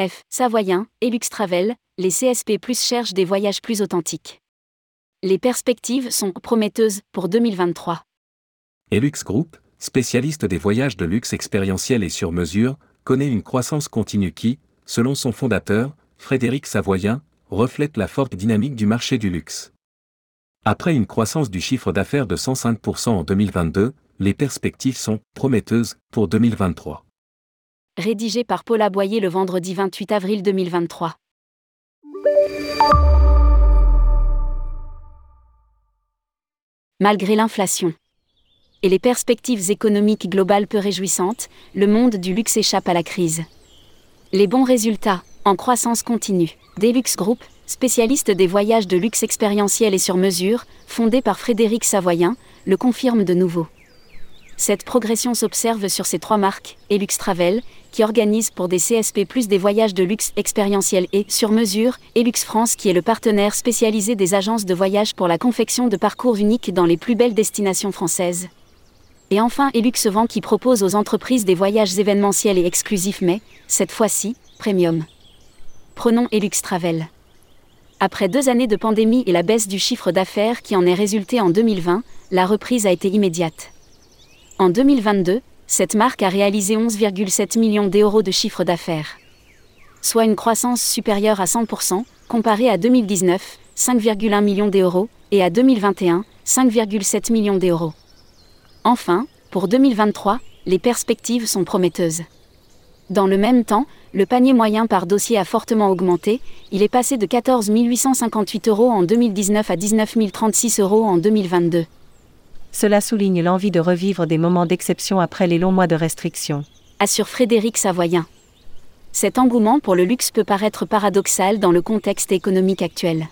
F. Savoyen et Travel, les CSP Plus cherchent des voyages plus authentiques. Les perspectives sont prometteuses pour 2023. Elux Group, spécialiste des voyages de luxe expérientiels et sur mesure, connaît une croissance continue qui, selon son fondateur, Frédéric Savoyen, reflète la forte dynamique du marché du luxe. Après une croissance du chiffre d'affaires de 105% en 2022, les perspectives sont prometteuses pour 2023. Rédigé par Paula Boyer le vendredi 28 avril 2023. Malgré l'inflation et les perspectives économiques globales peu réjouissantes, le monde du luxe échappe à la crise. Les bons résultats, en croissance continue, Deluxe Group, spécialiste des voyages de luxe expérientiel et sur mesure, fondé par Frédéric Savoyen, le confirme de nouveau. Cette progression s'observe sur ces trois marques, Elux Travel, qui organise pour des CSP plus des voyages de luxe expérientiels et sur mesure, Elux France qui est le partenaire spécialisé des agences de voyage pour la confection de parcours uniques dans les plus belles destinations françaises. Et enfin Elux Vent qui propose aux entreprises des voyages événementiels et exclusifs mais, cette fois-ci, premium. Prenons Elux Travel. Après deux années de pandémie et la baisse du chiffre d'affaires qui en est résulté en 2020, la reprise a été immédiate. En 2022, cette marque a réalisé 11,7 millions d'euros de chiffre d'affaires. Soit une croissance supérieure à 100%, comparée à 2019, 5,1 millions d'euros, et à 2021, 5,7 millions d'euros. Enfin, pour 2023, les perspectives sont prometteuses. Dans le même temps, le panier moyen par dossier a fortement augmenté, il est passé de 14 858 euros en 2019 à 19 036 euros en 2022. Cela souligne l'envie de revivre des moments d'exception après les longs mois de restrictions. Assure Frédéric Savoyen. Cet engouement pour le luxe peut paraître paradoxal dans le contexte économique actuel.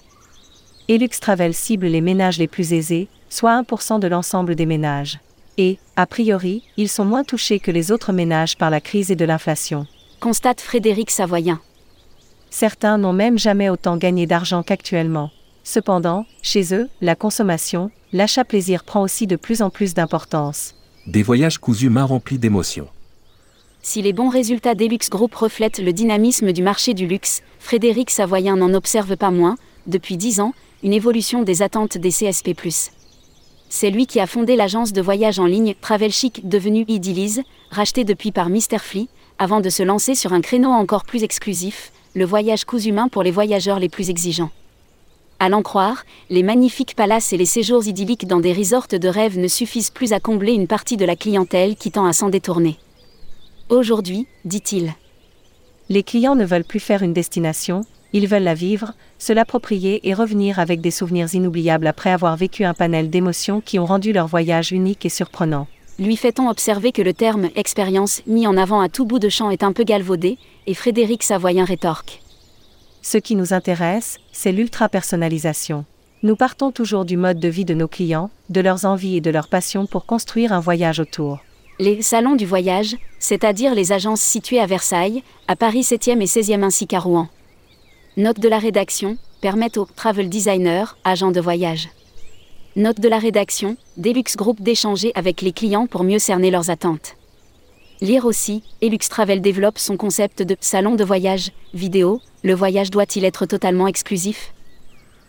Elux Travel cible les ménages les plus aisés, soit 1% de l'ensemble des ménages. Et, a priori, ils sont moins touchés que les autres ménages par la crise et de l'inflation. Constate Frédéric Savoyen. Certains n'ont même jamais autant gagné d'argent qu'actuellement. Cependant, chez eux, la consommation, l'achat plaisir prend aussi de plus en plus d'importance. Des voyages cousus main remplis d'émotions. Si les bons résultats d'Elux Group reflètent le dynamisme du marché du luxe, Frédéric Savoyen n'en observe pas moins, depuis dix ans, une évolution des attentes des CSP. C'est lui qui a fondé l'agence de voyage en ligne Travel Chic devenue Idyllize, rachetée depuis par Mr. Flea, avant de se lancer sur un créneau encore plus exclusif, le voyage cousu main pour les voyageurs les plus exigeants. À l'en croire, les magnifiques palaces et les séjours idylliques dans des resorts de rêve ne suffisent plus à combler une partie de la clientèle qui tend à s'en détourner. Aujourd'hui, dit-il. Les clients ne veulent plus faire une destination, ils veulent la vivre, se l'approprier et revenir avec des souvenirs inoubliables après avoir vécu un panel d'émotions qui ont rendu leur voyage unique et surprenant. Lui fait-on observer que le terme expérience mis en avant à tout bout de champ est un peu galvaudé, et Frédéric Savoyen rétorque. Ce qui nous intéresse, c'est l'ultra-personnalisation. Nous partons toujours du mode de vie de nos clients, de leurs envies et de leurs passions pour construire un voyage autour. Les salons du voyage, c'est-à-dire les agences situées à Versailles, à Paris 7e et 16e ainsi qu'à Rouen. Note de la rédaction, permettent aux travel designers, agents de voyage. Note de la rédaction, Deluxe Group d'échanger avec les clients pour mieux cerner leurs attentes. Lire aussi, Elux Travel développe son concept de salon de voyage, vidéo, le voyage doit-il être totalement exclusif?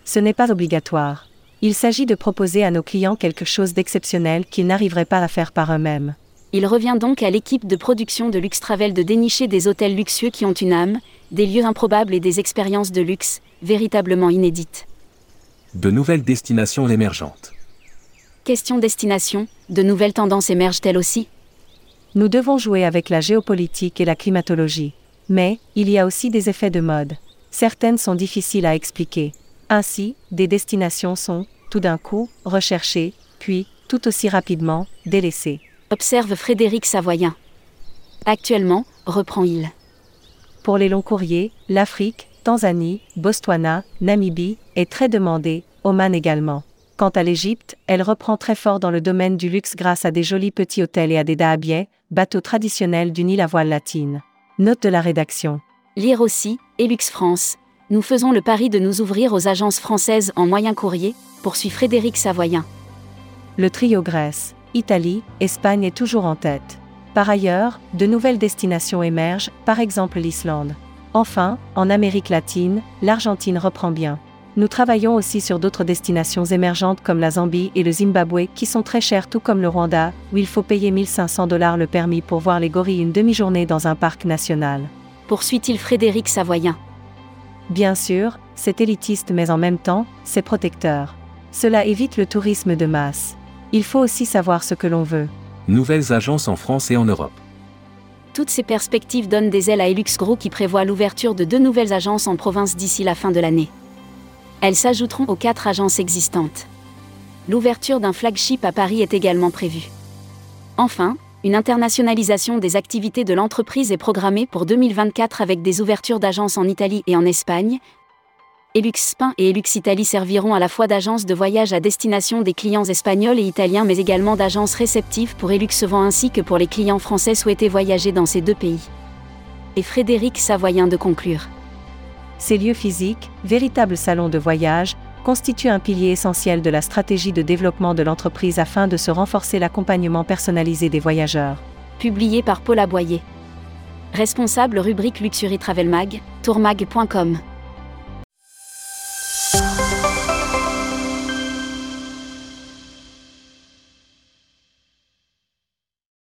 Ce n'est pas obligatoire. Il s'agit de proposer à nos clients quelque chose d'exceptionnel qu'ils n'arriveraient pas à faire par eux-mêmes. Il revient donc à l'équipe de production de Lux Travel de dénicher des hôtels luxueux qui ont une âme, des lieux improbables et des expériences de luxe, véritablement inédites. De nouvelles destinations émergentes. Question destination, de nouvelles tendances émergent-elles aussi? Nous devons jouer avec la géopolitique et la climatologie. Mais, il y a aussi des effets de mode. Certaines sont difficiles à expliquer. Ainsi, des destinations sont, tout d'un coup, recherchées, puis, tout aussi rapidement, délaissées. Observe Frédéric Savoyen. Actuellement, reprend-il. Pour les longs courriers, l'Afrique, Tanzanie, Botswana, Namibie est très demandée, Oman également. Quant à l'Égypte, elle reprend très fort dans le domaine du luxe grâce à des jolis petits hôtels et à des dahabiais, bateaux traditionnels d'une île à voile latine. Note de la rédaction. Lire aussi, Elux France. Nous faisons le pari de nous ouvrir aux agences françaises en moyen courrier, poursuit Frédéric Savoyen. Le trio Grèce, Italie, Espagne est toujours en tête. Par ailleurs, de nouvelles destinations émergent, par exemple l'Islande. Enfin, en Amérique latine, l'Argentine reprend bien. Nous travaillons aussi sur d'autres destinations émergentes comme la Zambie et le Zimbabwe qui sont très chères tout comme le Rwanda, où il faut payer 1500 dollars le permis pour voir les gorilles une demi-journée dans un parc national. Poursuit-il Frédéric Savoyen. Bien sûr, c'est élitiste mais en même temps, c'est protecteur. Cela évite le tourisme de masse. Il faut aussi savoir ce que l'on veut. Nouvelles agences en France et en Europe. Toutes ces perspectives donnent des ailes à Elux Group qui prévoit l'ouverture de deux nouvelles agences en province d'ici la fin de l'année. Elles s'ajouteront aux quatre agences existantes. L'ouverture d'un flagship à Paris est également prévue. Enfin, une internationalisation des activités de l'entreprise est programmée pour 2024 avec des ouvertures d'agences en Italie et en Espagne. Elux Spain et Elux Italie serviront à la fois d'agences de voyage à destination des clients espagnols et italiens mais également d'agences réceptives pour Elux Vent ainsi que pour les clients français souhaités voyager dans ces deux pays. Et Frédéric Savoyen de conclure. Ces lieux physiques, véritables salons de voyage, constituent un pilier essentiel de la stratégie de développement de l'entreprise afin de se renforcer l'accompagnement personnalisé des voyageurs. Publié par Paul Aboyer. Responsable rubrique Luxury Travel Mag, tourmag.com.